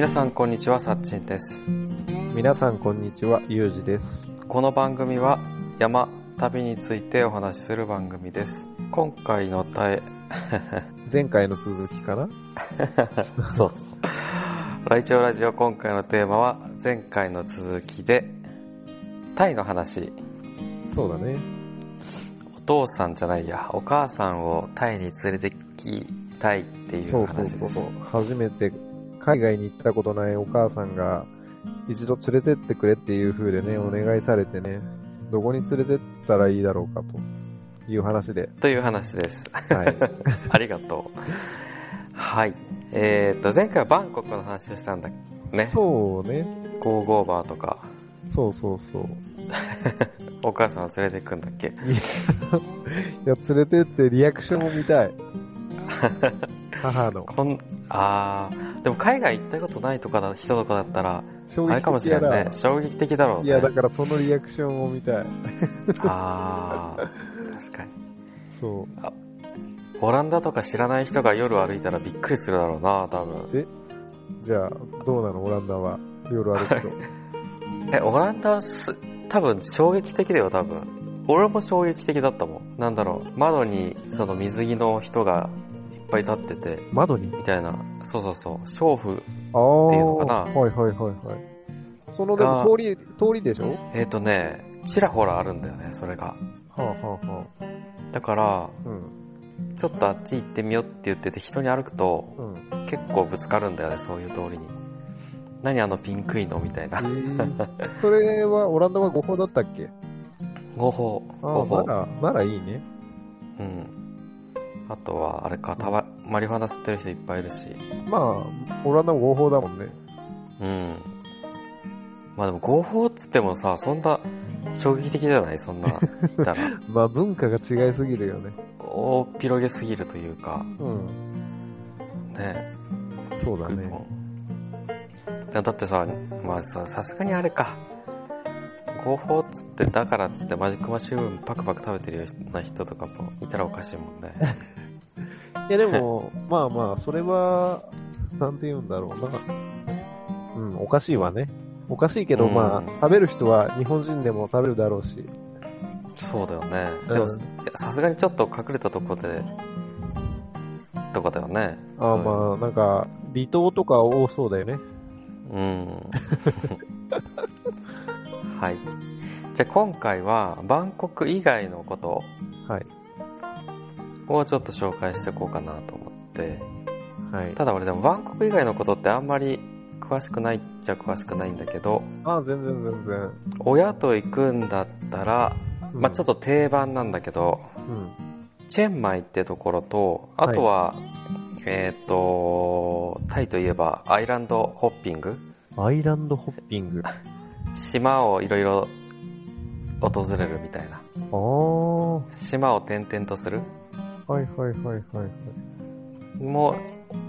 皆さんこんにちは、さっちんです。皆さんこんにちは、ゆうじです。この番組は山、旅についてお話しする番組です。今回のタイ、前回の続きかな？そう。ライチョウラジオ今回のテーマは前回の続きで、タイの話。そうだね。お父さんじゃないや、お母さんをタイに連れてきたいっていそううそう話です。そう。初めて海外に行ったことないお母さんが一度連れてってくれっていう風でね、お願いされてね、どこに連れてったらいいだろうかという話で。という話です。はい。ありがとう。はい。えーと、前回はバンコクの話をしたんだね。そうね。ゴーゴーバーとか、そうそうそう。お母さんを連れて行くんだっけ？いや、連れてってリアクションを見たい。母の。こん、あー、でも海外行ったことないとかだ、人とかだったら、衝あれかもしれないね。衝撃的だろうね。いや、だからそのリアクションを見たい。あー、確かに。そう。オランダとか知らない人が夜歩いたらびっくりするだろうな、多分。じゃあ、どうなの？オランダは。夜歩くと。え、オランダす、多分衝撃的だよ、多分。俺も衝撃的だったもん。なんだろう、窓にその水着の人がぱい立ってて、窓に？みたいな、そうそうそう、娼婦。っていうのかなはいはいはいはい。そのでも通り、通りでしょ？えっ、とね、ちらほらあるんだよね、それが。はあはあはあ。だから、うん。ちょっとあっち行ってみようって言ってて人に歩くと、うん。結構ぶつかるんだよね、そういう通りに。何あのピンクいのみたいなえ。ー、それは、オランダは合法だったっけ？合法、ああ、合法。なら、ならいいね。うん。あとは、あれか、タバ、マリファナ吸ってる人いっぱいいるし。まあ、オランダも合法だもんね。うん。まあでも合法っつってもさ、そんな衝撃的じゃない？そんな、言ったら。まあ、文化が違いすぎるよね。大っ広げすぎるというか、うん。ね。そうだね。だだってさ、まあさ、さすがにあれか。合法っつって、だからっつってマジックマッシュルームパクパク食べてるような人とかもいたらおかしいもんね。いやでも、まあまあ、それは、なんて言うんだろうな。うん、おかしいわね。おかしいけど、うんまあ、食べる人は日本人でも食べるだろうし。そうだよね。うんでも、さすがにちょっと隠れたとこで、とかだよね。ああそういうまあ、なんか、離島とか多そうだよね。うん。はい。じゃあ今回は、バンコク以外のことはい。をちょっと紹介していこうかなと思って。はい。ただ俺でもバンコク以外のことってあんまり詳しくないっちゃ詳しくないんだけど、ああ、全然全然。親と行くんだったら、まあちょっと。と定番なんだけど、うん。チェンマイってところと、あとは、えっ、と、タイといえばアイランドホッピング？アイランドホッピング。あ島をいろいろ訪れるみたいな。島を転々とする？いはいはいはいはい。も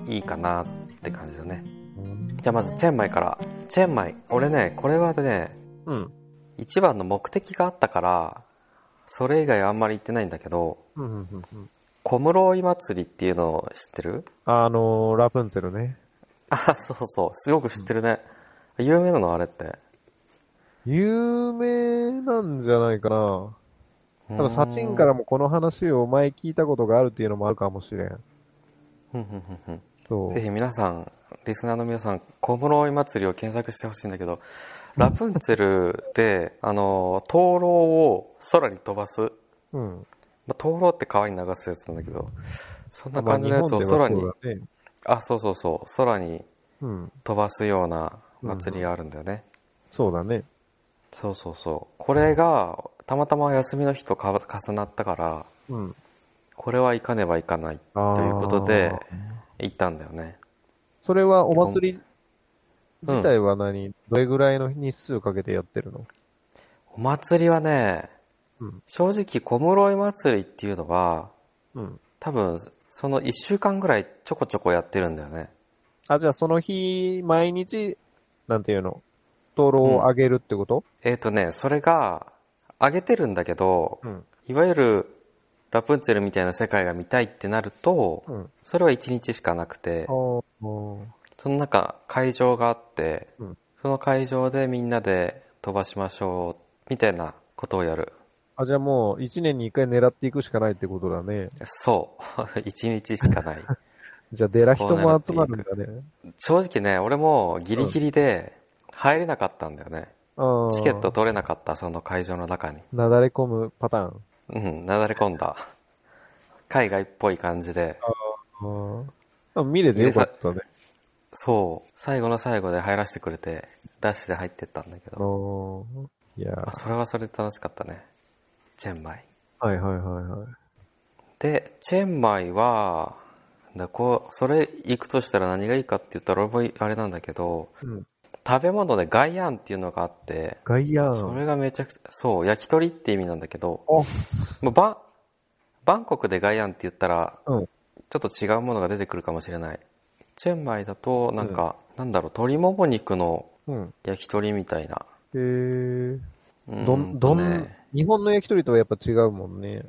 いいかなって感じだね。うんじゃあまずチェンマイから。チェンマイ。俺ね、これはね、うん。一番の目的があったから、それ以外あんまり行ってないんだけど、うんうんうんうん。小室井祭りっていうのを知ってる？あのー、ラプンツェルね。あ、そうそう。すごく知ってるね。有名なのあれって。有名なんじゃないかな。多多分、サチンからもこの話を前聞いたことがあるっていうのもあるかもしれん。ふんふんふんふんそう。ぜひ皆さん、リスナーの皆さん、小室井祭りを検索してほしいんだけど、ラプンツェルで、あの、灯籠を空に飛ばす。うん。まあ、灯籠って川に流すやつなんだけど、そんなまあ感じのやつを日本では空に、そうだね。あ、そうそうそう、空にうん。飛ばすような祭りがあるんだよね。そうだね。そうそうそう。これが、たまたま休みの日とか重なったから、うん。これは行かねばいかないということで、行ったんだよね。それはお祭り自体は何、どれぐらいの日数かけてやってるの？お祭りはね、うん。正直小室井祭りっていうのは、うん。多分、その一週間ぐらいちょこちょこやってるんだよね。あ、じゃあその日、毎日、なんていうの、灯籠をあげるってこと？えっ、とね、それが、上げてるんだけど、うん。いわゆるラプンツェルみたいな世界が見たいってなると、うん。それは一日しかなくてその中、会場があって、うんその会場でみんなで飛ばしましょう、みたいなことをやる。あ、じゃあもう、一年に一回狙っていくしかないってことだね。そう。一日しかない。じゃあ、デラ人も集まるんだね。正直ね、俺もギリギリで入れなかったんだよね。チケット取れなかった、その会場の中に。なだれ込むパターン。うん、なだれ込んだ。海外っぽい感じで。ああ。見れてよかったね。そう。最後の最後で入らせてくれて、ダッシュで入ってったんだけあど。ーいやあそれはそれで楽しかったね。チェンマイ。はいはいはいはい。で、チェンマイは、だこう、それ行くとしたら何がいいかって言ったら俺もあれなんだけど、うん。食べ物でガイアンっていうのがあって、ガイアン。それがめちゃくちゃ、そう、焼き鳥って意味なんだけど、あ、もうバン、バンコクでガイアンって言ったら、うん。ちょっと違うものが出てくるかもしれない。チェンマイだと、なんか、なんだろう、鶏もも肉のうん。焼き鳥みたいな。へえ。うんどん、どん、ね日本の焼き鳥とはやっぱ違うもんね。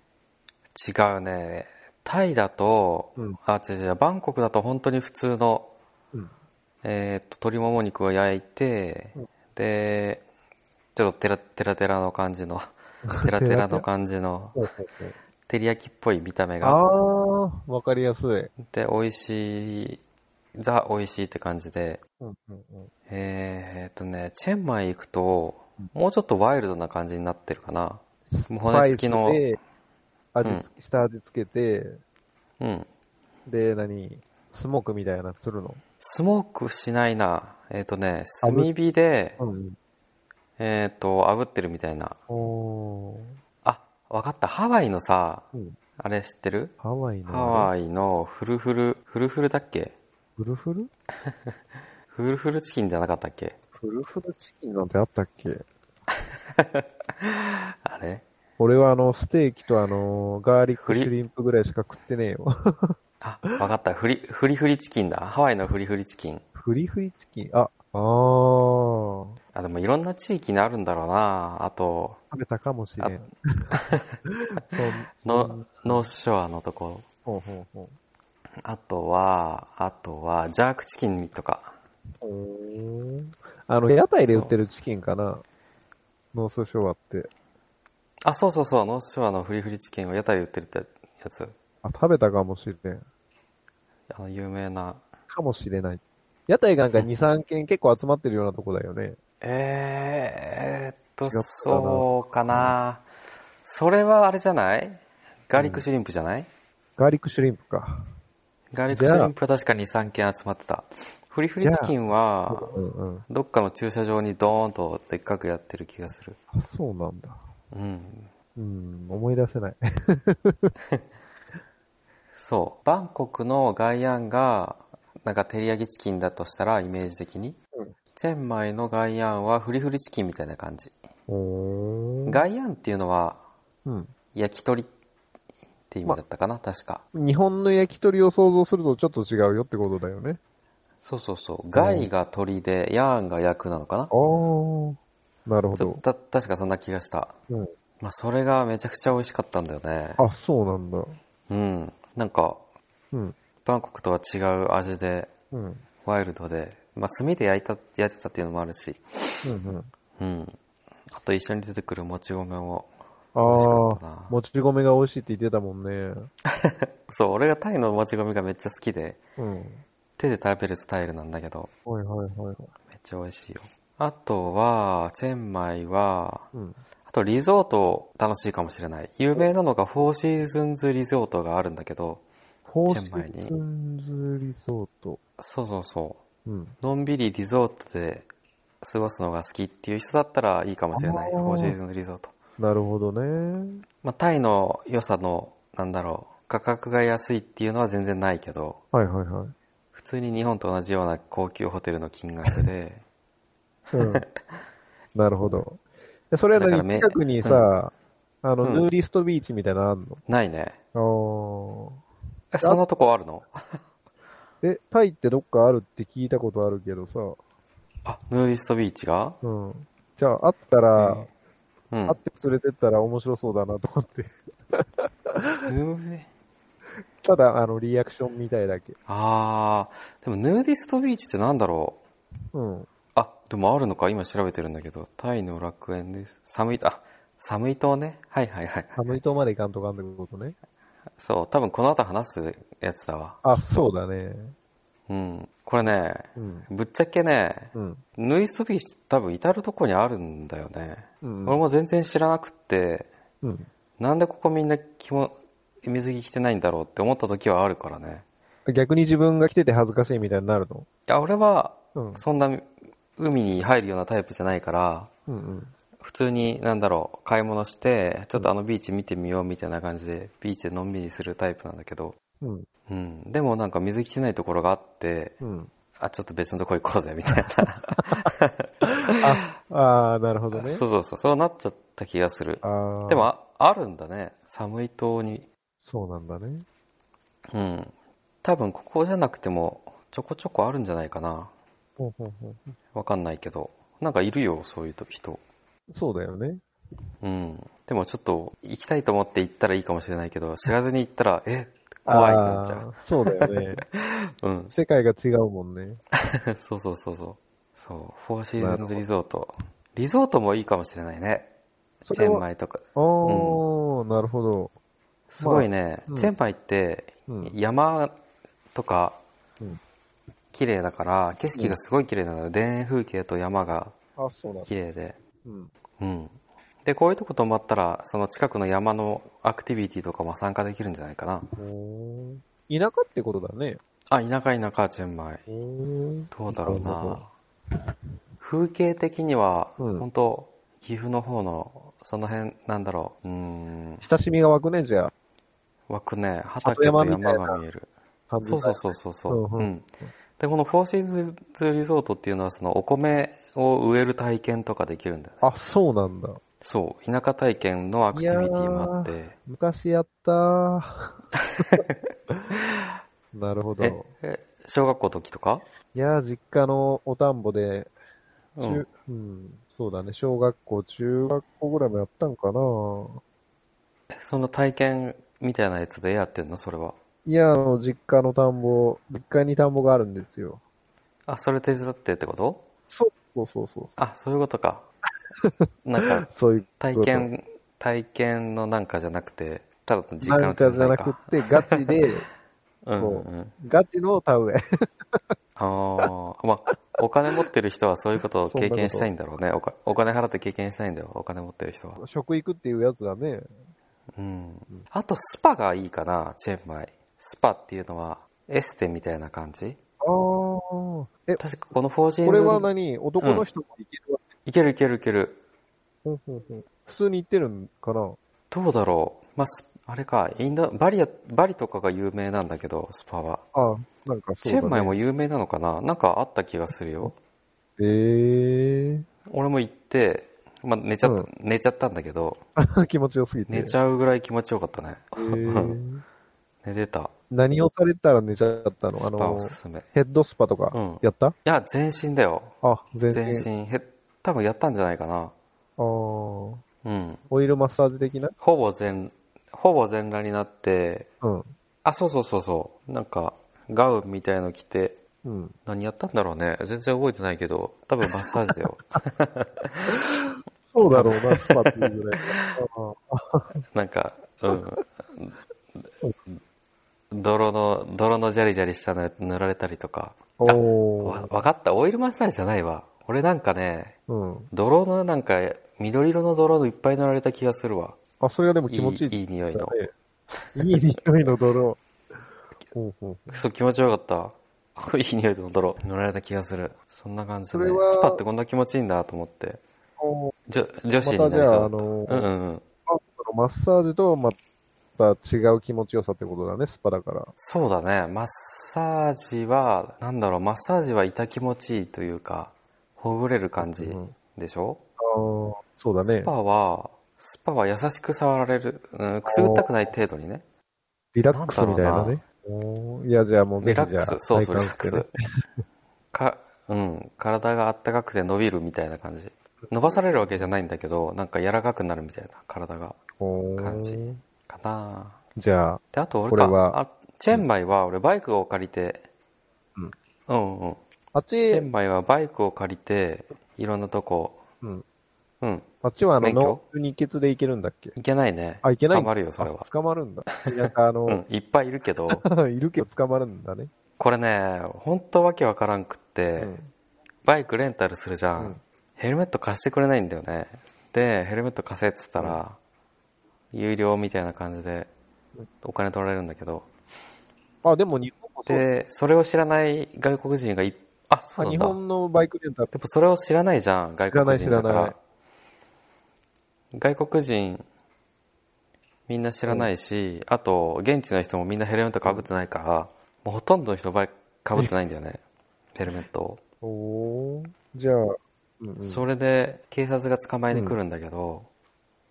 違うね。タイだと、うんあ、違う違う、バンコクだと本当に普通の、うん。えーっと、鶏もも肉を焼いて、うん。で、ちょっとテラ テラテラの感じの、テラテラの感じの、照り焼きっぽい見た目あが、あ、わかりやすい。で、美味しい、ザ美味しいって感じで、うんうんうん。えーっとね、チェンマイ行くと、もうちょっとワイルドな感じになってるかな。骨付きの。味付け、下味つけて、うん。で、何？スモークみたいなのするの？スモークしないな。えーっとね、炭火で、うん。えっ、と、炙ってるみたいな。あ、わかった。ハワイのさ、うん。あれ知ってる？ハワイの？ハワイのフルフル、フルフルだっけ？フルフル？フルフルチキンじゃなかったっけ？フルフルチキンなんてあったっけ？あれ？俺はあの、ステーキとあの、ガーリックシュリンプぐらいしか食ってねえよ。あ、わかった。フリ、フリフリチキンだ。ハワイのフリフリチキン。フリフリチキン？あ、あー。あ、でもいろんな地域にあるんだろうな。あと、食べたかもしれん。そうの、ノースショアのとこ。ほうほうほあとは、あとは、ジャークチキンとか。あの、屋台で売ってるチキンかな？ノースショアって。あ、そうそうそう。ノースショアのフリフリチキンを屋台で売ってるってやつ。あ、食べたかもしれん。あの、有名な。かもしれない。屋台なんか2、3軒結構集まってるようなとこだよね。えーっと、そうかな。それはあれじゃない？ガーリックシュリンプじゃない、ガーリックシュリンプか。ガーリックシュリンプは確か2、3件集まってた。フリフリチキンは、うんうん。どっかの駐車場にドーンとでっかくやってる気がする。あ、そうなんだ。うん。うん、思い出せない。そう。バンコクのガイアンが、なんか照り焼きチキンだとしたら、イメージ的に。うんチェンマイのガイアンはフリフリチキンみたいな感じ。おー。ガイアンっていうのは、うん。焼き鳥って意味だったかな、確か。日本の焼き鳥を想像するとちょっと違うよってことだよね。そうそうそう。ガイが鳥で、ヤーンが役なのかな？あー。なるほど。た、確かそんな気がした。うん。まあ、それがめちゃくちゃ美味しかったんだよね。あ、そうなんだ。うん。なんか、うん。バンコクとは違う味で、うん。ワイルドで、まあ、炭で焼いた、焼いてたっていうのもあるし、うんうん。うん。あと一緒に出てくるもち米もあ美味しかーったな。もち米が美味しいって言ってたもんね。そう、俺がタイのもち米がめっちゃ好きで、うん。手で食べるスタイルなんだけど、はいはいはい。めっちゃ美味しいよ。あとは、チェンマイは、うん。あとリゾート楽しいかもしれない。有名なのがフォーシーズンズリゾートがあるんだけど、フォーシチェンマイにーズンズリゾート。そうそうそう。うん。のんびりリゾートで過ごすのが好きっていう人だったらいいかもしれない。フォーシーズンリゾート。なるほどね。まあ、タイの良さの、なんだろう、価格が安いっていうのは全然ないけど、はいはいはい。普通に日本と同じような高級ホテルの金額で、うん。なるほど。でそれは何？近くにさ、あの、うんヌーリストビーチみたいなのあんないね。のえ、そんなとこあるの？あーえ、タイってどっかあるって聞いたことあるけどさ、あ、ヌーディストビーチが？うん。じゃあ、あったら、うん。会って連れてったら面白そうだなと思って。ヌーデ ただ、あの、リアクションみたいだけ。あー、でもヌーディストビーチってなんだろう？うん。あ、でもあるのか？今調べてるんだけど。タイの楽園です。サムイ、あ、サムイ島ね？はいはいはい。寒い島まで行かんとかんってことね。そう、多分この後話すやつだわ。あ、そうだね。うん。これね、うん。ぶっちゃけね、うん。ヌーディストビーチ多分至るとこにあるんだよね。うん。俺も全然知らなくって、うん。なんでここみんな気も水着着てないんだろうって思った時はあるからね。逆に自分が来てて恥ずかしいみたいになるの？いや、俺は、うん。そんな海に入るようなタイプじゃないから、うんうん。普通に、なんだろう、買い物して、ちょっとあのビーチ見てみようみたいな感じで、ビーチでのんびりするタイプなんだけど、うん。うん。でもなんか水着てないところがあって、うん。あ、ちょっと別のとこ行こうぜ、みたい あ、あーなるほどな。ね。そうそうそう、そうなっちゃった気がする。あーでも、ああるんだね。寒い島に。そうなんだね。うん。多分ここじゃなくても、ちょこちょこあるんじゃないかな。わかんないけど。なんかいるよ、そういう人。そうだよね。うん。でもちょっと、行きたいと思って行ったらいいかもしれないけど、知らずに行ったら、え、怖いってなっちゃう。あーそうだよね。うん。世界が違うもんね。そうそうそうそう。そう、フォーシーズンズリゾート。リゾートもいいかもしれないね。チェンマイとか。ああ、なるほど。すごいね、うんチェンマイってうん山とかうん綺麗だから、景色がすごい綺麗なのよ。田園風景と山が。綺麗で。うん。うん。で、こういうとこ泊まったら、その近くの山のアクティビティとかも参加できるんじゃないかな。田舎ってことだね。あ、田舎田舎、チェンマイ。どうだろうな。風景的には、うん本当岐阜の方の、その辺、なんだろう。うーん、親しみが湧くね、じゃあ。湧くね、畑と山が見える。そうそうそうそううんうん。で、このフォーシーズンリゾートっていうのは、そのお米を植える体験とかできるんだよね。あ、そうなんだ。そう。田舎体験のアクティビティもあって。昔やったー。なるほど。えい、え、小学校の時とか？やー、実家のお田んぼで、中、ううんん、そうだね、小学校、中学校ぐらいもやったんかなえその体験みたいなやつでやってんの？それは。いや、あの、実家の田んぼ、実家に田んぼがあるんですよ。あ、それ手伝ってってこと？そうそうそうそう。あ、そういうことか。なんか、そういう体験、体験のなんかじゃなくて、ただの実家なんの手伝いか。かじゃなくって、ガチで、うんうん。ガチの田植え。ああ、まあ、お金持ってる人はそういうことを経験したいんだろうね。お金払って経験したいんだよ、お金持ってる人は。食育っていうやつだね。うん。あと、スパがいいかな、チェンマイ。スパっていうのは、エステみたいな感じ？ああ。え、確かこのフォージーンこれはズ、何？男の人も行けるわけ、いけるいけるいける。ほんほんほん普通に行ってるんかな？どうだろう。まあ、スあれか、インド、バリア、バリとかが有名なんだけど、スパは。あなんかそうだ、ね。チェンマイも有名なのかな？なんかあった気がするよ。ええ俺も行って、まあ、寝ちゃっうん寝ちゃったんだけど、ー。気持ちよすぎて。寝ちゃうぐらい気持ちよかったね。えー寝てた。何をされたら寝ちゃったの？あのお、すすめ。いヘッドスパとかうん、やった、や、全身だよ。あ、全全身。身。へ、多分やったんじゃないかな。あーうん。オイルマッサージ的な？ほぼ全、ほぼ全裸になって、うん。あ、そうそうそうそう。なんか、ガウンみたいの着て、うん。何やったんだろうね。全然覚えてないけど、多分マッサージだよ。そうだろうな、スパっていうぐらい。あ なんか、うん。泥の、泥のジャリジャリしたの塗られたりとか。ーおわ、ー。わかった。オイルマッサージじゃないわ。俺なんかね、うん。泥のなんか、緑色の泥のいっぱい塗られた気がするわ。あ、それがでも気持ちいい。いい匂いの。ねいい匂いの泥。ほうそう、気持ちよかった。いい匂いの泥塗られた気がする。そんな感じで、ね。スパってこんな気持ちいいんだと思って。じょ女子にまたじゃあ、あなりそうだった。の、うんうんうん。マッサージとまた違う気持ちよさってことだね、スパだから。そうだね。マッサージは、なんだろう、マッサージは痛気持ちいいというか、ほぐれる感じうんでしょ、ああ、そうだね。スパは、スパは優しく触られる。うん、くすぐったくない程度にね。リラックスみたいなね。おーいや、じゃあもうぜひじゃあリラックス、、そうそう、リラックス。か、うん、体があったかくて伸びるみたいな感じ。伸ばされるわけじゃないんだけど、なんか柔らかくなるみたいな体が、感じかなじゃあ、で、あと俺か、これはあチェンマイは俺バイクを借りて、うん。うんうん。あっチェち、ンマイはバイクを借りて、いろんなとこ、うん。うん。あっちはあの、免許？ノー日血で行けるんだっけ？いけないね。あ、行けない捕まるよ、それはあ。捕まるんだ。なんかあの、うん、いっぱいいるけど、いるけど捕まるんだね。これね、ほんとわけわからんくって、うん。バイクレンタルするじゃん,、うんヘルメット貸してくれないんだよね。で、ヘルメット貸せっつったら、有料みたいな感じでお金取られるんだけど、あ、でも日本もそう。で、それを知らない外国人がいっあ、そうなんだ。本のバイクレンタル。でもそれを知らないじゃん、外国人だから知らない知らない。外国人、みんな知らないし、あと、現地の人もみんなヘルメット被ってないから、もうほとんどの人バイク被ってないんだよね。ヘルメットを。おーじゃあ、うんうん、それで警察が捕まえに来るんだけど、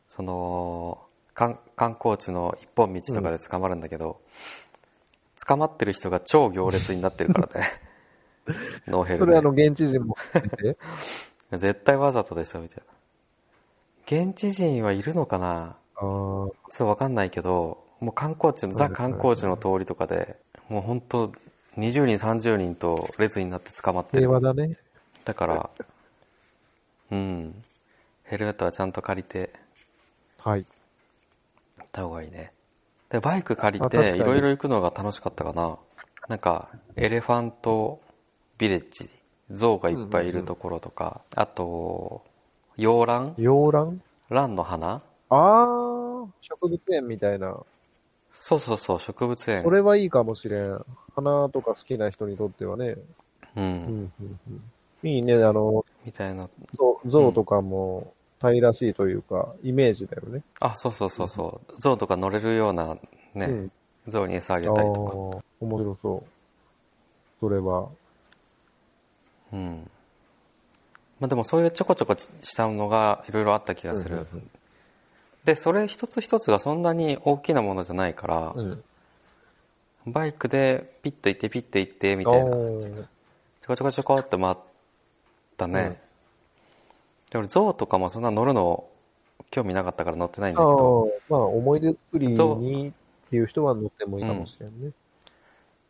その観観光地の一本道とかで捕まるんだけど、捕まってる人が超行列になってるからね ノーヘルでそれあの、現地人も含めて？絶対わざとでしょみたいな現地人はいるのかな？ちょっとわかんないけどもう観光地のザ観光地の通りとかでもう本当20人30人と列になって捕まってる平和だね。だから、うん。ヘルメットはちゃんと借りてはい。行った方がいいね。で、バイク借りて、いろいろ行くのが楽しかったかな。なんか、エレファントビレッジ、象がいっぱいいるところとか、あと、洋蘭？洋蘭？蘭の花？ああ、植物園みたいな。そうそうそう、植物園そ。れはいいかもしれん。花とか好きな人にとってはね。う。うんん、うん、うん。いいね、あの、みたいな。象象とかもタイらしいというか、イメージだよね。あ、そうそうそうそう。象とか乗れるようなね、うん。象に餌あげたりとか。ー、面白そう。それは。うん。まあでもそういうちょこちょこしたのがいろいろあった気がする。うんで、それ一つ一つがそんなに大きなものじゃないから、うんうん。バイクでピッと行ってピッと行ってみたいな。おちーょこちょこちょこって回ったね。うんで俺、象とかもそんな乗るの興味なかったから乗ってないんだあけど、あ、まあ思い出作りにっていう人は乗ってもいいかもしれんね。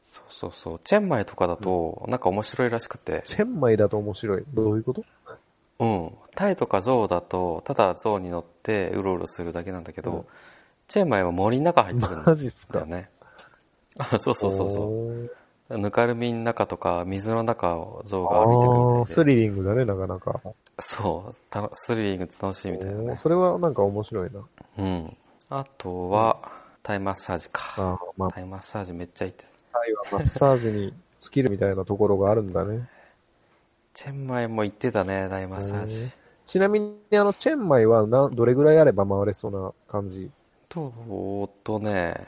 そうそうそう。チェンマイとかだと、なんか面白いらしくて、チェンマイだと面白い。どういうこと？うん。タイとか象だと、ただ象に乗ってうろうろするだけなんだけど、うんチェンマイは森の中入ってくるんマジっすか？だよね。あそうそうそうそう。う。ぬかるみの中とか水の中を象あが歩いてくるみあ、たいで。スリリングだね、なかなか。そう、たのスリリング楽しいみたいなね。それはなんか面白いな。うん。あとは、タイマッサージか。ああ、まあ、タイマッサージめっちゃ行ってた。タイはマッサージにスキルみたいなところがあるんだね。チェンマイも行ってたね、タイマッサージ。ちなみに、あの、チェンマイはな、どれぐらいあれば回れそうな感じ？と、とね、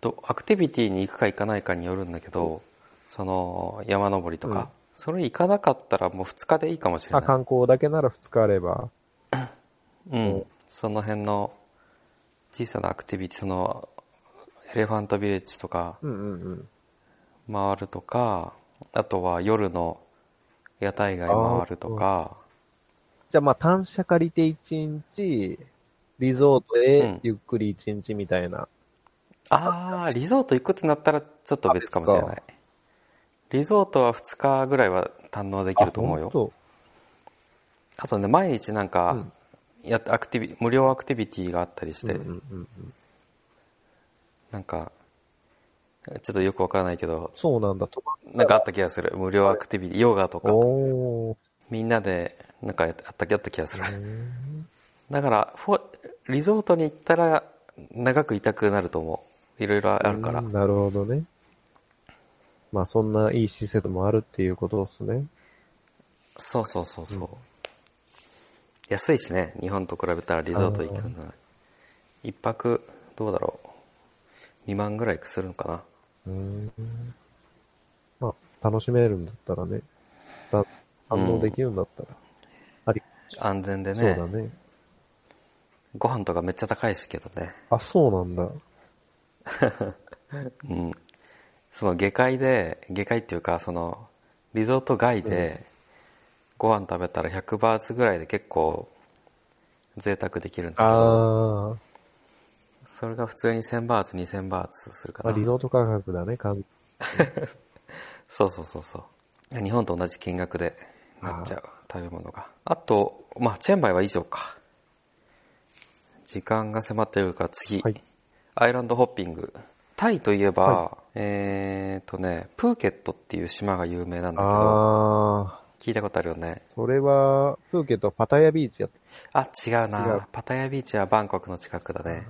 と、アクティビティに行くか行かないかによるんだけど、その、山登りとか、うんそれ行かなかったらもう2日でいいかもしれあ、ない。観光だけなら2日あれば。うん。その辺の小さなアクティビティ、その、エレファントビレッジとかうんうんうん。回るとか、あとは夜の屋台街回るとか、じゃあまあ、単車借りて1日、リゾートうんでゆっくり1日みたいな。ああ、リゾート行くってなったらちょっと別かもしれあない。リゾートは2日ぐらいは堪能できると思うよ。そあとね、毎日なんうかん、やってアクティビ、無料アクティビティがあったりして、うんうんうんうん。なんか、ちょっとよくわからないけど、そうなんだと。なんかあった気がする。無料アクティビティ、ヨガとか。みんなで、なんかやった、あったやった気がする。うんだから、フォリゾートに行ったら、長くいたくなると思う。いろいろあるからうん。なるほどね。まあ、そんないい施設もあるっていうことですね。そうそうそうそう。安いしね、日本と比べたらリゾート行くのは。一泊、どうだろう。2万ぐらいするのかな。うん。まあ、楽しめるんだったらね。だ反応できるんだったら。あり、安全でねそうだね。ご飯とかめっちゃ高いしけどね。あ、そうなんだ。うん。その下界で、下界っていうか、その、リゾート外で、ご飯食べたら100バーツぐらいで結構、贅沢できるんだけど、ああ。それが普通に1000バーツ、2000バーツするかな。まあリゾート価格だね、完 そうそうそうそう。日本と同じ金額でなっちゃう、食べ物が。あと、まあ、チェンマイは以上か。時間が迫っているから次。はい。アイランドホッピング。タイといえば、はえーとね、プーケットっていう島が有名なんだけど、あ聞いたことあるよね。ー、それは、プーケットパタヤビーチやっあ、違うな違うパタヤビーチはバンコクの近くだね。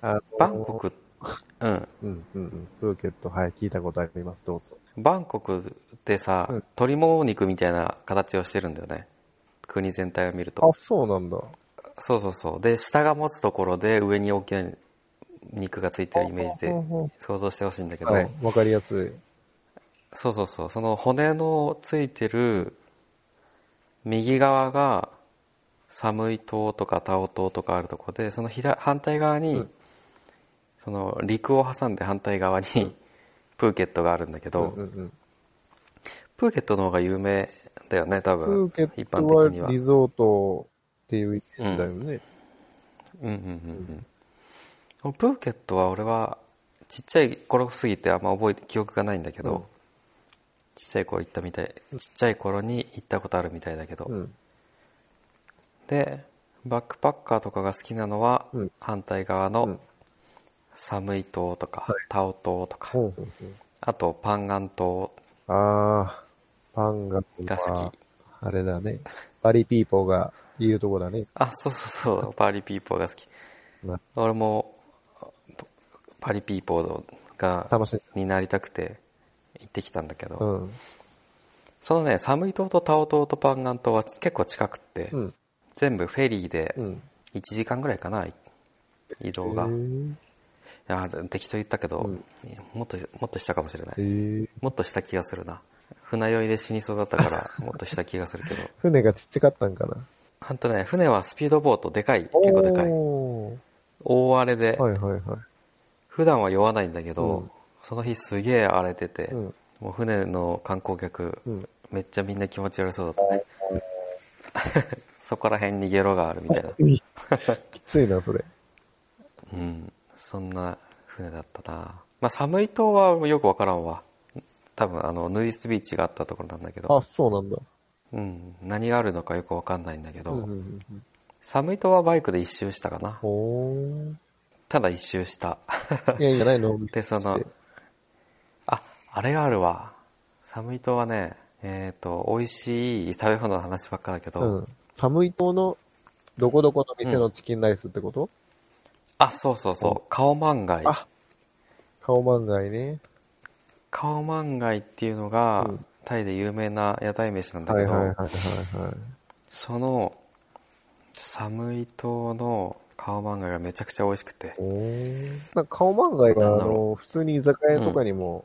た。あのバンコク、うん。うんうんうん。プーケット、はい、聞いたことあります、どうぞ。バンコクでさ、うん鶏もも肉みたいな形をしてるんだよね。国全体を見るあと。、そうなんだ。そうそうそう。で、下が持つところで上に大きな肉がついてるイメージで想像してほしいんだけど、はい、わかりやすい。そうそうそう。その骨のついてる右側がサムイ島とかタオ島とかあるところで、その左反対側に、うんその陸を挟んで反対側にプーケットがあるんだけど、うんうんうんプーケットの方が有名だよね、多プ分。ーケッ一ト般的には。はリゾートっていうイメージだよね。うんうんうんうん。プーケットは俺はちっちゃい頃すぎてあんま覚えて記憶がないんだけど、うんちっちゃい頃行ったみたい、ちっちゃい頃に行ったことあるみたいだけど、うん。で、バックパッカーとかが好きなのは、うん反対側うのんサムイ島とか、はいタオ島とか、あとパンガン島あー、パンガンが好き。あれだね。パリピーポーがいるとこだね。あ、そうそうそう、パリピーポーが好き。な俺も、パリピーポーが、楽しい。になりたくて行ってきたんだけど、うん。そのね、サムイ島とタオ島とパンガン島は結構近くって、うん。全部フェリーでうん。1時間ぐらいかな、移動が。いや、適当言ったけど、うんもっと、もっとしたかもしれないもっとした気がするな。船酔いで死にそうだったから、もっとした気がするけど。船がちっちゃかったんかな。ほんとね、船はスピードボート、でかい、結構でかい。大荒れで、はいはいはい。普段は酔わないんだけど、うんその日すげえ荒れてて、うん。もう船の観光客、うん。めっちゃみんな気持ち悪そうだったね。そこら辺にゲロがあるみたいな。きついな、それ。うん。そんな船だったな。まあ、寒い島はよくわからんわ。多分、あの、ヌーディストビーチがあったところなんだけど、あ、そうなんだ。うん。何があるのかよくわかんないんだけど、うんうんうんうん。寒い島はバイクで一周したかな。ただ一周した。いやいや、ないの？で、その、あ、あれがあるわ。寒い島はね、えっ、と、美味しい食べ物の話ばっかだけど、うん。寒い島の、どこどこの店のチキンライスってこと、あ、そうそうそう、カオマンガイ。あカオマンガイね。カオマンガイっていうのが、うんタイで有名な屋台飯なんだけど、はいはいはいはいはい。その、寒い島のカオマンガイがめちゃくちゃ美味しくて。なんかカオマンガイが、あなんだろの、普通に居酒屋とかにも、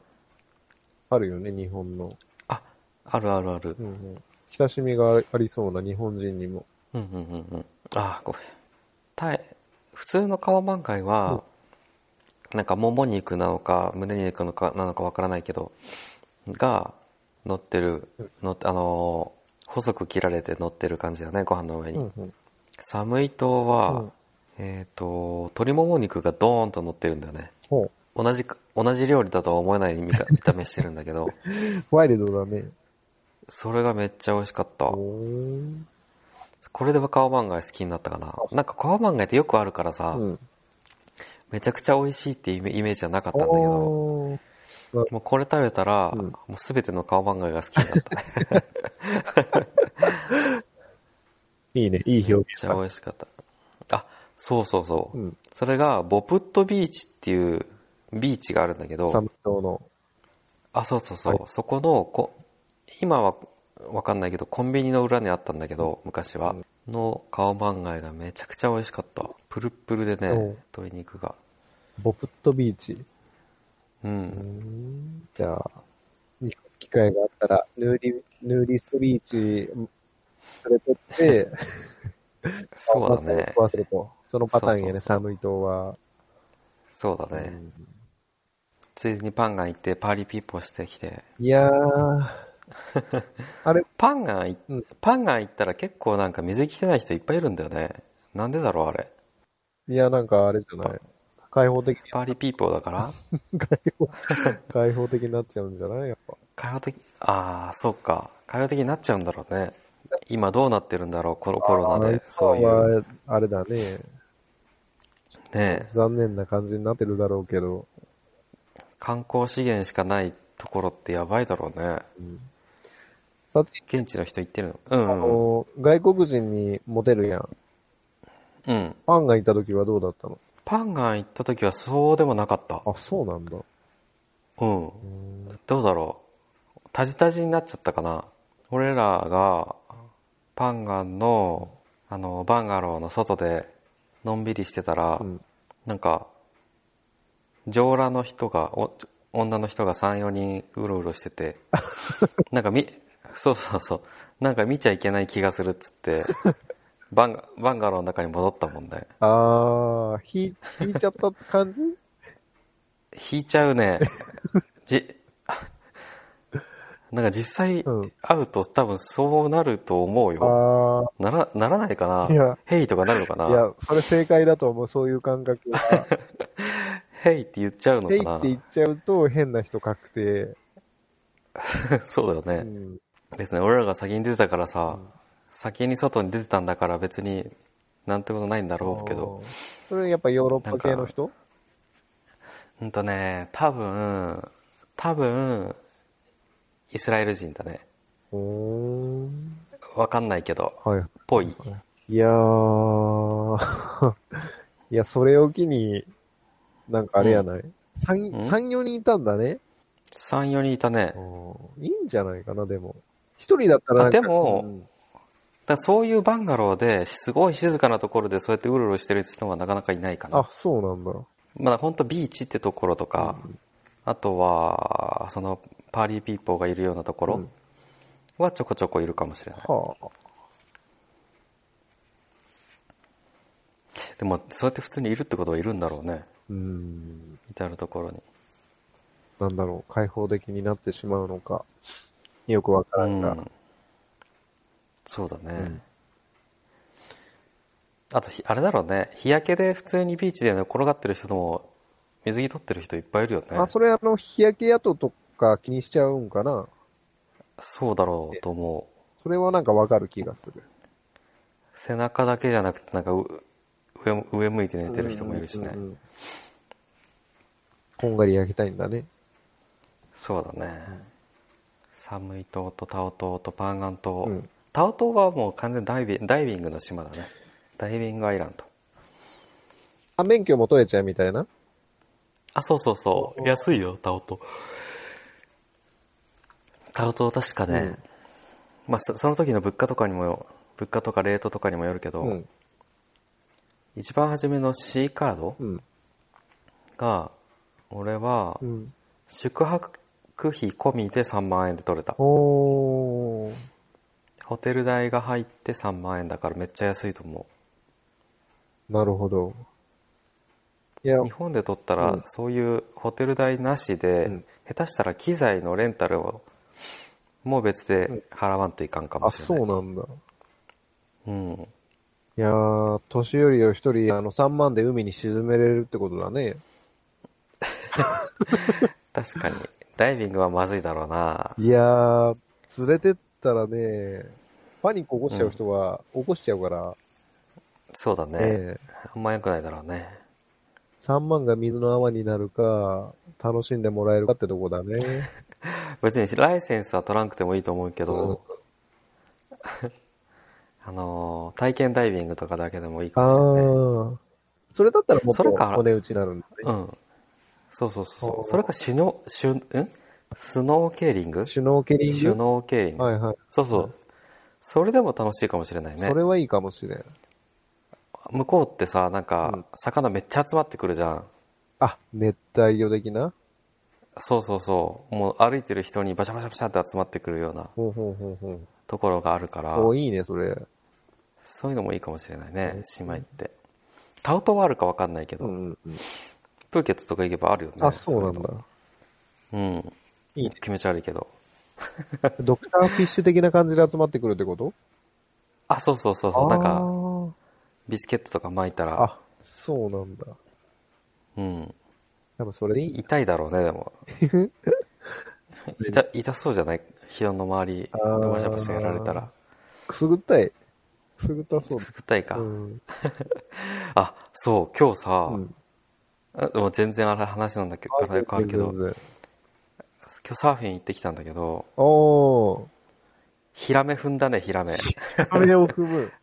あるよね、日本の。あ、あるあるある。うんうん。親しみがありそうな日本人にも。うんうんうんうん。あ、ごめん。タイ、普通のカオマンガイは、なんかもも肉なのか、胸肉なのか、なのかわからないけど、が、乗ってる、乗って、あのー細く切られて乗ってる感じだね、ご飯の上に。うんうん。寒い島は、うんえっ、と、鶏もも肉がドーンと乗ってるんだよね。ほ同じか、同じ料理だとは思えない見た 見た目してるんだけど、う。ワイルドだね。それがめっちゃ美味しかった。これでカオマンガイ好きになったかな。なんかカオマンガイってよくあるからさ、うん。めちゃくちゃ美味しいってイメージはなかったんだけど。もうこれ食べたら、うんもうすべてのカオマンガイが好きになったね。いいね、いい表めっ現ちゃ美味しかった。あ、そうそうそう。うん。それが、ボプットビーチっていうビーチがあるんだけど、寒い島の。あ、そうそうそう。はいそこのこ、今はわかんないけど、コンビニの裏にあったんだけど、昔は。のカオマンガイがめちゃくちゃ美味しかった。プルップルでね、鶏肉が。ボプットビーチ。う。うんん。じゃあ、いい機会があったら、ヌーディ、ヌーディストビーチ、連れてって、そうだね食。わせると。そのパターンやね、サムイ島は。そうだね。ついでにパンガン行って party people してきて。いやー、あれ、パンガンい、うんパンガン行ったら結構なんか水着着てない人いっぱいいるんだよね。なんでだろうあれ。いや、なんかあれじゃない。開放的に、 party people だから？開放、開放的になっちゃうんじゃない？やっぱ。開放的、ああ、そうか。開放的になっちゃうんだろうね。今どうなってるんだろう、このコロナで。そういう。う。あれだね。ね残念な感じになってるだろうけど。観光資源しかないところってやばいだろうね。うん、さて、現地の人行ってるの？うん、あうん。の、外国人にモテるやん。うん。ファンがいた時はどうだったの？パンガン行った時はそうでもなかった。あ、そうなんだ。うん。うんどうだろう？タジタジになっちゃったかな？俺らが、パンガンの、あの、バンガローの外で、のんびりしてたら、うんなんか、上裸の人が、お女の人が3、4人うろうろしてて、なんかみ、そうそうそう、なんか見ちゃいけない気がするっつって、バンガバンガローの中に戻ったもんね。あー、引引いちゃったって感じ？引いちゃうね。じ、なんか実際うん会うと多分そうなると思うよ。あなら、ならないかないやヘイとかなるのかー、ないや、それ正解だと思う、そういう感覚は。ヘイって言っちゃうのヘイかなって言っちゃうと変な人確定。そうだよね。うん。別に俺らが先に出てたからさ、先に外に出てたんだから別になんてことないんだろうけど。それやっぱヨーロッパ系の人？うんとね、多分、多分、イスラエル人だね。うーん。わかんないけど、はい。ぽい。いやー、いや、それを機に、なんかあれやない、三うん？三4人いたんだね。3、4人いたね。いいんじゃないかな、でも。一人だったらでもうんだそういうバンガローですごい静かなところでそうやってうろうろしてる人はなかなかいないかな。あ、そうなんだ。まあほんとビーチってところとか、あとは、そのparty people がいるようなところうんはちょこちょこいるかもしれない。はあ。でもそうやって普通にいるってことはいるんだろうね。うーん。至るところに。なんだろう、開放的になってしまうのか。よくわからんが。うん。そうだね。うんあとひ、あれだろうね。日焼けで普通にビーチで寝転がってる人も、水着取ってる人いっぱいいるよね。あ、それあの、日焼け跡とか気にしちゃうんかなそうだろうと思う。それはなんかわかる気がする。背中だけじゃなくて、なんかう上、上向いて寝てる人もいるしね。うんうんうんこんがり焼きたいんだね。そうだね。サムイ島とタオ島とパンガン島。うんタオ島はもう完全ダイビンダイビングの島だね。ダイビングアイランド。あ、免許も取れちゃうみたいな？あ、そうそうそう。安いよ、タオ島。タオ島確かね、まあそその時の物価とかにも、物価とかレートとかにもよるけど、うん。一番初めの C カードうん。が、俺はう、ん。宿泊費込みで3万円で取れた。ホテル代が入って3万円だからめっちゃ安いと思なるほど。いやう。日、本で取ったらうん、そういうホテル代なしで、うん下手したら機材のレンタルを、もう別で払わんといかんかもあ、しれない。そうなんだ。うん。いやー、年寄りを一人、あの、3万で海に沈めれるってことだね。確かに。ダイビングはまずいだろうな。いやー、連れてったらね、パニック起こしちゃう人は起こしちゃうから、そうだね。ええあんま良くないだろうね。3万が水の泡になるか、楽しんでもらえるかってとこだね。別にライセンスは取らなくてもいいと思うけど、あのー、体験ダイビングとかだけでもいいかあもしれない。ー。それだったらもっとそれかお値打ちになるんだね。うん。そうそうそうそれかシュノ、シュ、ん？スノーケーリング？シュノーケリング？シュノーケーリング。はいはい。そうそう。それでも楽しいかもしれないねそ。れはいいかもしれん。向こうってさ、なんうんか、魚めっちゃ集まってくるじゃん。あ、熱帯魚的な？そうそうそう。もう歩いてる人にバシャバシャバシャって集まってくるようなほうほうほうほう。ところがあるから、おいいね、それ。そういうのもいいかもしれないね、姉妹って。タウトはあるかわかんないけど、うんうんうん。プーケットとか行けばあるよね。あ、そうなんだ。いうん。いいね。気持ち悪いけど。ドクターフィッシュ的な感じで集まってくるってこと？あ、そうそうそうそう。なんか、あビスケットとか巻いたーら、あ、そうなんだ。うん。多分それでいい。痛いだろうね、でも。痛、痛そうじゃない？人の周り、バシャバシャやられたら。くすぐったい。くすぐったそうくすぐったいか。うん。あ、そう、今日さ、うん。あでも全然あれ話なんだけど、変わるけど、今日サーフィン行ってきたんだけど、おー。ヒラメ踏んだね、ヒラメ。羽を踏む。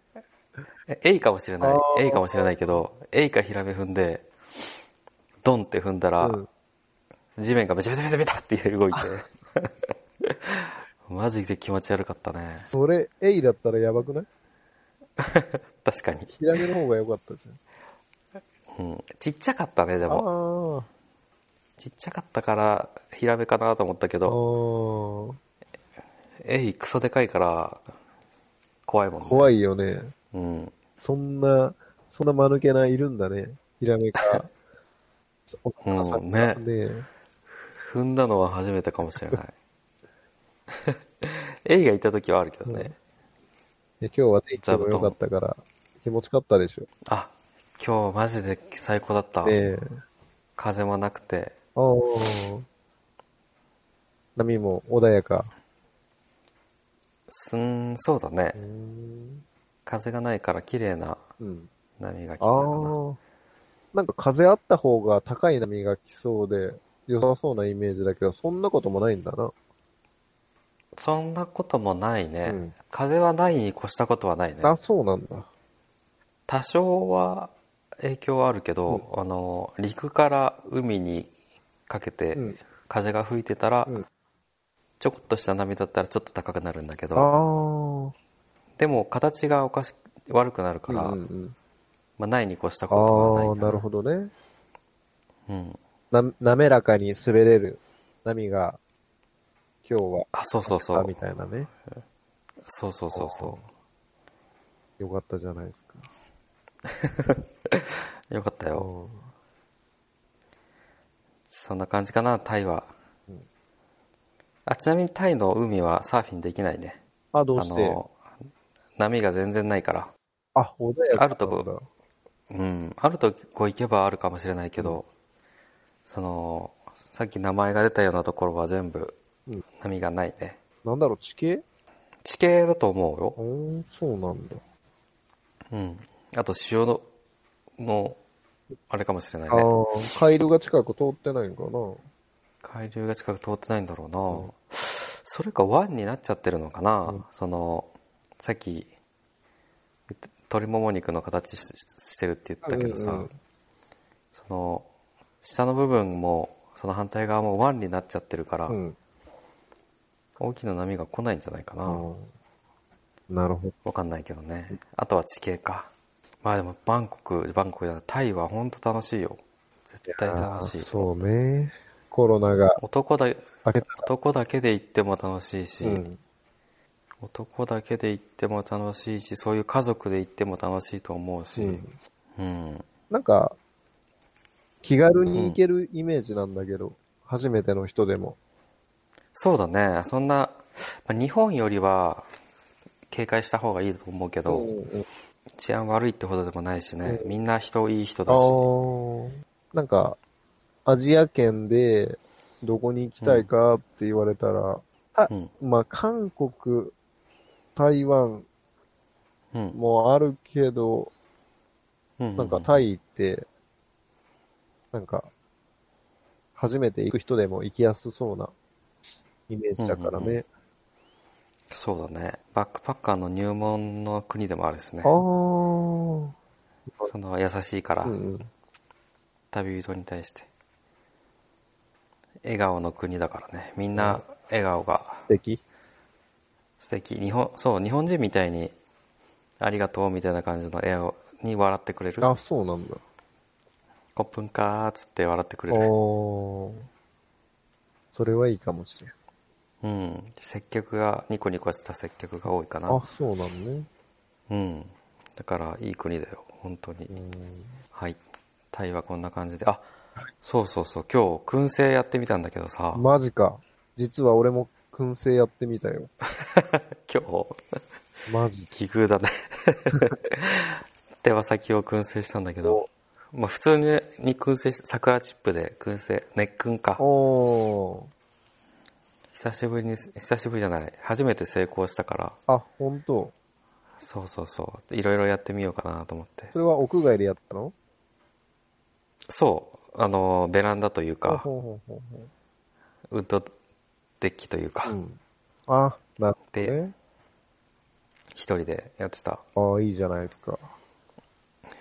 えエイかもしれないあ。ーエイかもしれないけど、エイかヒラメ踏んで、ドンって踏んだら、うん地面がベチャベチャベチャベチャって動いて、マジで気持ち悪かったね。それ、エイだったらやばくない？確かに。ヒラメの方が良かったじうん。ちっちゃかったね、でゃん。も。あちっちゃかったから、ヒラメかなと思ったけあ。ど、あエイクソでかいから、怖いもんあ。ね。怖いよね。うん。そんな、そんな間抜けないるんだね。ヒラメか。お母さんがうんね踏んだのは初めてかもしれない。エイがいた時はあるけどね。で今日は天気も良かったから、気持ちよかったでしょ。あ、今日マジで最高だった。ねえ。風もなくて。波も穏やか。すん、そうだねう。ん。風がないから綺麗なうん。波が来たあかな。あ。なんか風あった方が高い波が来そうで、良さそうなイメージだけど、そんなこともないんだな。そんなこともないね。うん風はないに越したことはないね。あ、そうなんだ。多少は影響はあるけど、あの、陸から海にかけてうん。風が吹いてたら、うんちょこっとした波だったらちょっと高くなるんだけあど、あ。でも形がおかし悪くなるから、うんうんうん、まあ、ないに越したことはないああ、かなるほどね。うん。な、滑らかに滑れる波が、今日は、あ、そうそうそうあみ。たいなね。そうそうそうそよかったじゃないですか。う。よかったよ。うんそんな感じかな、タイはうん。あ、ちなみにタイの海はサーフィンできないね。あ、どうあして？の、波が全然ないから。あ、穏やかあるとこうん。あるとこ行けばあるかもしれないけど、その、さっき名前が出たようなところは全部うん波がないね。なんだろう、地形？地形だと思うよ。うーん、そうなんだ。うん。あと潮の、の、あれかもしれないあね。あ、カイルが近く通ってないんかな。海流が近く通ってないんだろうな。うんそれか湾になっちゃってるのかな。うんその、さっき、鶏もも肉の形ししてるって言ったけどさ、うんうんその、下の部分も、その反対側も湾になっちゃってるから、うん。大きな波が来ないんじゃないかな。うんなるほど。わかんないけどね。あとは地形か。まあでも、バンコク、バンコクじゃない、タイはほんと楽しいよ。絶対楽しい。そうね。コロナが男だ。男だけで行っても楽しいし、うん。男だけで行っても楽しいし、そういう家族で行っても楽しいと思うし、うん。うん。なんか、気軽に行けるイメージなんだけど、初めての人でも。そうだね。そんな、まあ日本よりは警戒した方がいいと思うけど、うん治安悪いってほどでもないしね、うんみんな人いい人あだし、ーなんか、アジア圏でどこに行きたいかって言われたら、うん。まあ、韓国、台湾うん。もあるけど、うん。なんかタイって、なんか、初めて行く人でも行きやすそうなイメージだからうんうんね。そうだね。バックパッカーの入門の国でもあるしねあ。あ、うんその優しいから、うん。旅人に対して。笑顔の国だからね。みんな笑顔が素敵素敵。日本、そう、日本人みたいに、ありがとうみたいな感じの笑顔に笑ってくれる。あ、そうなんだ。コップンかーっつって笑ってくれる。それはいいかもしれん。うん。接客が、ニコニコした接客が多いかなあ、。そうなんね。うん。だから、いい国だよ。本当にう。ん。はい。タイはこんな感じで。あ、そうそうそう。今日、燻製やってみたんだけどさ、マジか。実は俺も燻製やってみたよ。今日、マジ。奇遇だね。手羽先を燻製したんだけど、まあ普通に燻製し、桜チップで燻製、熱燻か。お久しぶりに、久しぶりじゃない。初めて成功したから、ー。あ、ほんと。そうそうそう。いろいろやってみようかなと思って。それは屋外でやったの？そう。あの、ベランダというか、ほうほうほうほウッドデッキというかう。う、ん。あ、なるほどで、ね。一人でやってた。ああ、いいじゃないですか。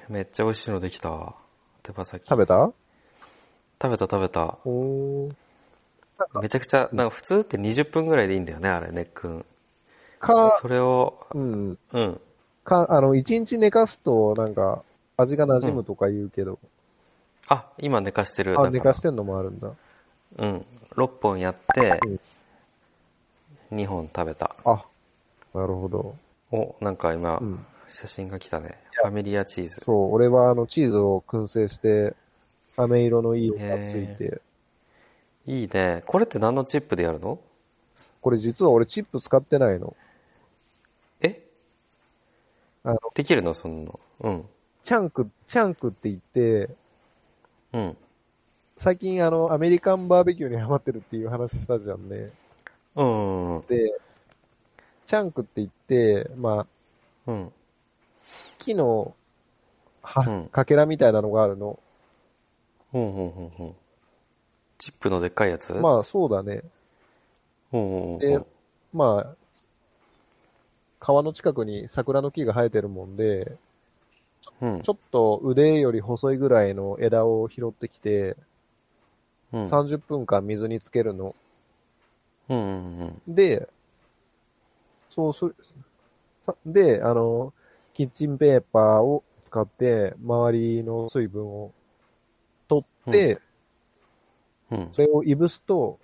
めっちゃ美味しいのできたわ。手羽先。食べた？食べた食べた。おー。めちゃくちゃ、なんか普通って20分ぐらいでいいんだよね、あれ、熱訓。か、それを、うん。うん。か、あの、一日寝かすと、なんか、味が馴染むとか言うけど、あ、今寝かしてる。あ、ら寝かしてんのもあるんだ。うん。6本やってうん、2本食べた。あ、なるほど。お、なんか今う、ん。写真が来たね。ファミリアチーズ。そう、俺はあの、チーズを燻製して、飴色のいい色がついて、いいね。これって何のチップでやるの？これ実は俺チップ使ってないの。え？あの、できるの？そんなの。うん。チャンク、チャンクって言って、うん。最近あの、アメリカンバーベキューにハマってるっていう話したじゃんね。うん。うん。で、チャンクって言って、まあ、うん。木の、は、うんかけらみたいなのがあるの。うん。うん。うん。うん。チップのでっかいやつ？あ、まあ、そうだね。うん。うん。うでん。、まあ、川の近くに桜の木が生えてるもんで、うん。ちょっと腕より細いぐらいの枝を拾ってきて、うん。30分間水につけるの。うん。うん。で、そうする、さで、あの、キッチンペーパーを使って、周りの水分を取って、うん。それをいぶすと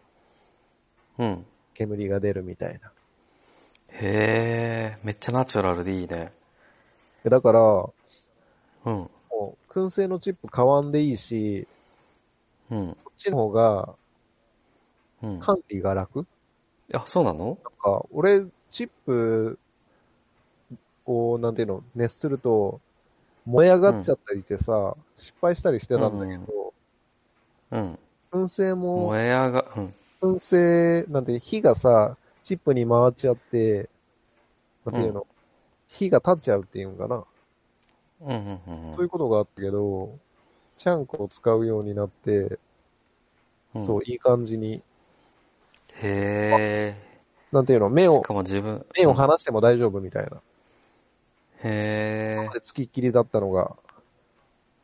うん。煙が出るみたいな。へえ、めっちゃナチュラルでいいね。でだから、もうん。う燻製のチップ買わんでいいし、うん。こっちの方がうん。管理が楽あ、そうなの？なんか、俺、チップを、なんていうの、熱すると、燃え上がっちゃったりしてさ、失敗したりしてたんだけど、うん。燻製も、燃え上が、うん。燻製、なんて、火がさ、チップに回っちゃって、なんていうの、火が立っちゃうっていうんかな。うん。うん。うん。そういうことがあったけど、チャンクを使うようになって、うん。そう、いい感じに、へなんていうの、目え。しを、かも自分。目をうん離しても大丈夫みたいな。へえ。で、付きっきりだったのが、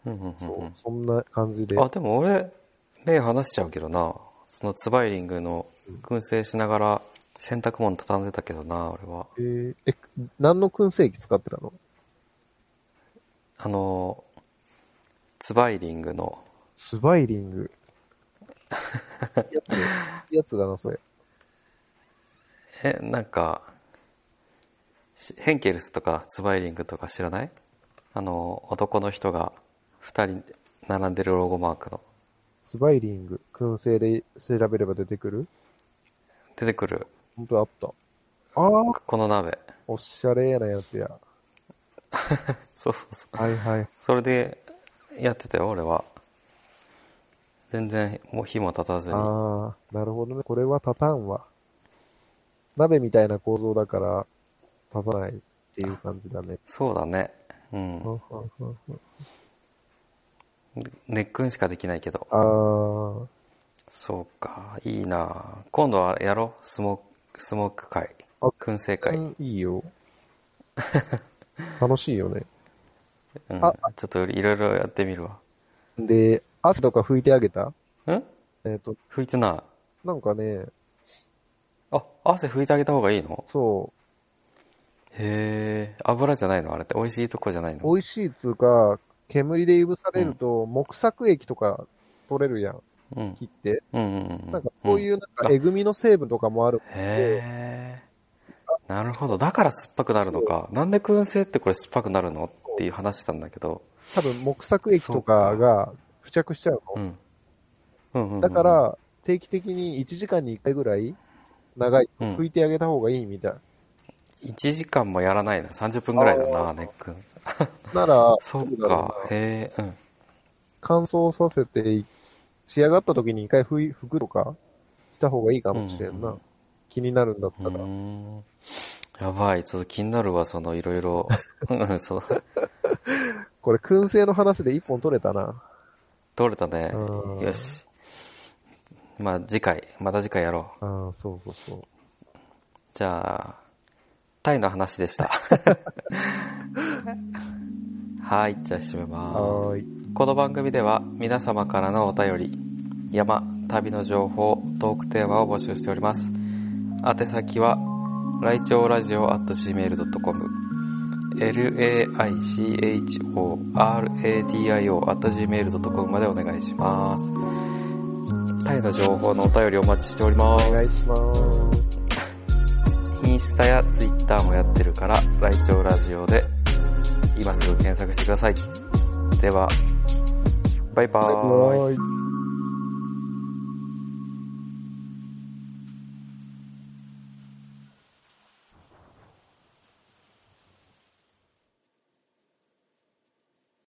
うん。うん。そうう、ん。そんな感じで。あ、でも俺、目離しちゃうけどな。そのツバイリングの燻製しながら洗濯物畳んでたけどな、俺は。えーえ、何の燻製機使ってたの？あの、ツバイリングの、スバイリング。やつ、やつだな、それ。え、なんか、しヘンケルスとかツバイリングとか知らない？あの、男の人が二人並んでるロゴマークの。スバイリング、燻製で調べれば出てくる？出てくる、本当あった。ああ、この鍋。おしゃれなやつや。そうそうそう。はいはい。それでやってたよ、俺は。全然、もう火も立たずに。ああ、なるほどね。これは立たんわ。鍋みたいな構造だから、立たないっていう感じだね。そうだね。ううんん。うんしかできないけど。ああ、そうか、いいな今度はやろう。スモーク、スモーク会。あ燻製会。うんいいよ。楽しいよね。うん。あちょっといろいろやってみるわ。で、汗とか拭いてあげた？んえっ、と、拭いてない。なんかね、あ、汗拭いてあげた方がいいの？そへえ、油じゃないの？あれって。美味しいとこじゃないの？う、美味しいっつうか、煙でいぶされると、木作液とか取れるやん、うん。切って。うんうんうん。なんかこういうなんかんえぐみの成分とかもある。へえ。なるほど。だから酸っぱくなるのか。なんで燻製ってこれ酸っぱくなるの？っていう話したんだけど。多分木作液とかが付着しちゃうの。うん。うんうんうん。だか、ら、定期的に1時間に1回ぐらい、長い、うん拭いてあげた方がいいみたい。1時間もやらないな。30分ぐらいだな、ネックン。なら、そうか。へえ、うん。乾燥させて、仕上がった時に一回拭い拭くとかした方がいいかもしれんな。うん気になるんだっうたら。やばい、ちょっと気になるわ、その、いろいろ。これ、燻製の話で一本取れたな。取れたねうん。よし。まあ、次回、また次回やろう。ああ、そうそうそう。じゃあ、タイの話でした。はい、じゃあ締めます。この番組では皆様からのお便り、山、旅の情報、トークテーマを募集しております。宛先は、来庁ラジオ at gmail.com、laichoradio at gmail.com までお願いします。タイの情報のお便りお待ちしております。お願いします。インスタやツイッターもやってるから、来庁ラジオで今すぐ検索してください。では、バイバーイ。バイバイ。